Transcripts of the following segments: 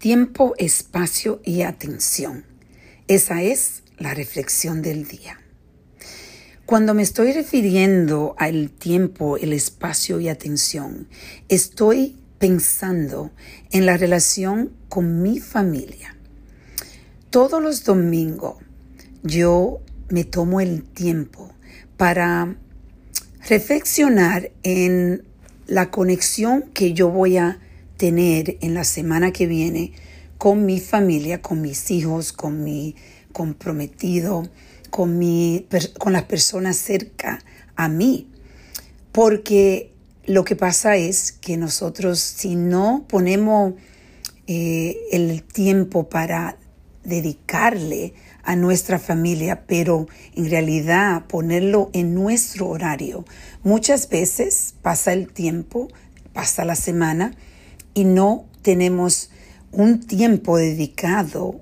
Tiempo, espacio y atención. Esa es la reflexión del día. Cuando me estoy refiriendo al tiempo, el espacio y atención, estoy pensando en la relación con mi familia. Todos los domingos yo me tomo el tiempo para reflexionar en la conexión que yo voy a tener en la semana que viene con mi familia, con mis hijos, con mi comprometido, con, mi, con las personas cerca a mí. Porque lo que pasa es que nosotros si no ponemos eh, el tiempo para dedicarle a nuestra familia, pero en realidad ponerlo en nuestro horario. Muchas veces pasa el tiempo, pasa la semana y no tenemos un tiempo dedicado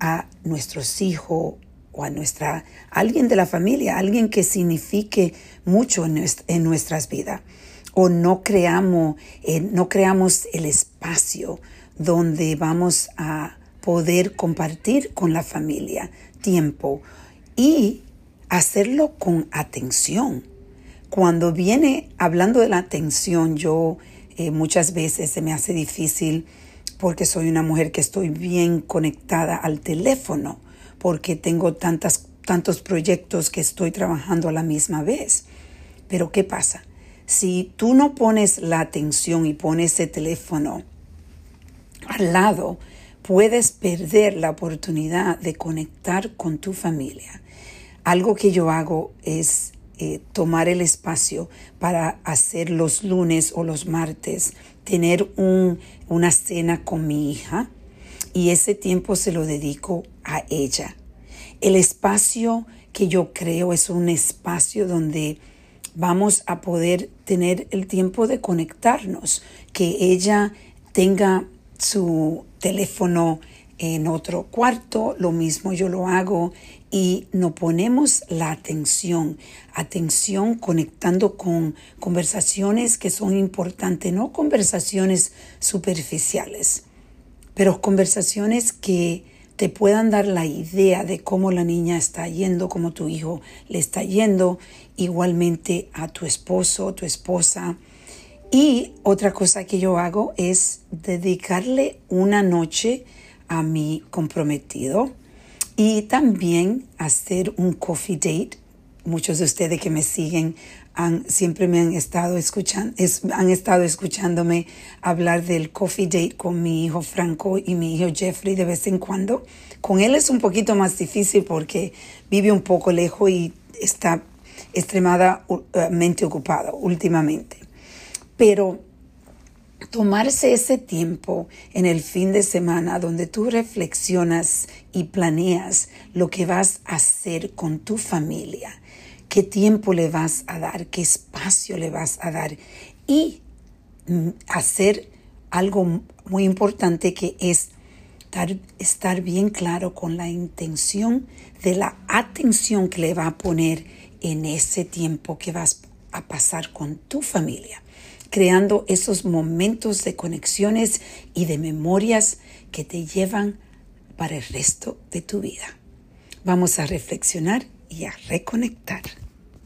a nuestros hijos o a nuestra alguien de la familia, alguien que signifique mucho en, nuestras vidas. O no creamos, eh, no creamos el espacio donde vamos a poder compartir con la familia tiempo y hacerlo con atención. Cuando viene hablando de la atención, yo eh, muchas veces se me hace difícil porque soy una mujer que estoy bien conectada al teléfono, porque tengo tantas, tantos proyectos que estoy trabajando a la misma vez. Pero ¿qué pasa? Si tú no pones la atención y pones el teléfono al lado, puedes perder la oportunidad de conectar con tu familia. Algo que yo hago es eh, tomar el espacio para hacer los lunes o los martes, tener una cena con mi hija y ese tiempo se lo dedico a ella. El espacio que yo creo es un espacio donde vamos a poder tener el tiempo de conectarnos, que ella tenga su teléfono en otro cuarto, lo mismo yo lo hago y nos ponemos la atención, atención conectando con conversaciones que son importantes, no conversaciones superficiales, pero conversaciones que te puedan dar la idea de cómo la niña está yendo, cómo tu hijo le está yendo, igualmente a tu esposo, tu esposa. Y otra cosa que yo hago es dedicarle una noche a mi comprometido y también hacer un coffee date. Muchos de ustedes que me siguen han, siempre me han estado escuchando, han estado escuchándome hablar del coffee date con mi hijo Franco y mi hijo Jeffrey de vez en cuando. Con él es un poquito más difícil porque vive un poco lejos y está extremadamente ocupado últimamente. Pero tomarse ese tiempo en el fin de semana donde tú reflexionas y planeas lo que vas a hacer con tu familia, qué tiempo le vas a dar, qué espacio le vas a dar y mm, hacer algo muy importante que es estar, bien claro con la intención de la atención que le va a poner en ese tiempo que vas a pasar con tu familia creando esos momentos de conexiones y de memorias que te llevan para el resto de tu vida. Vamos a reflexionar y a reconectar.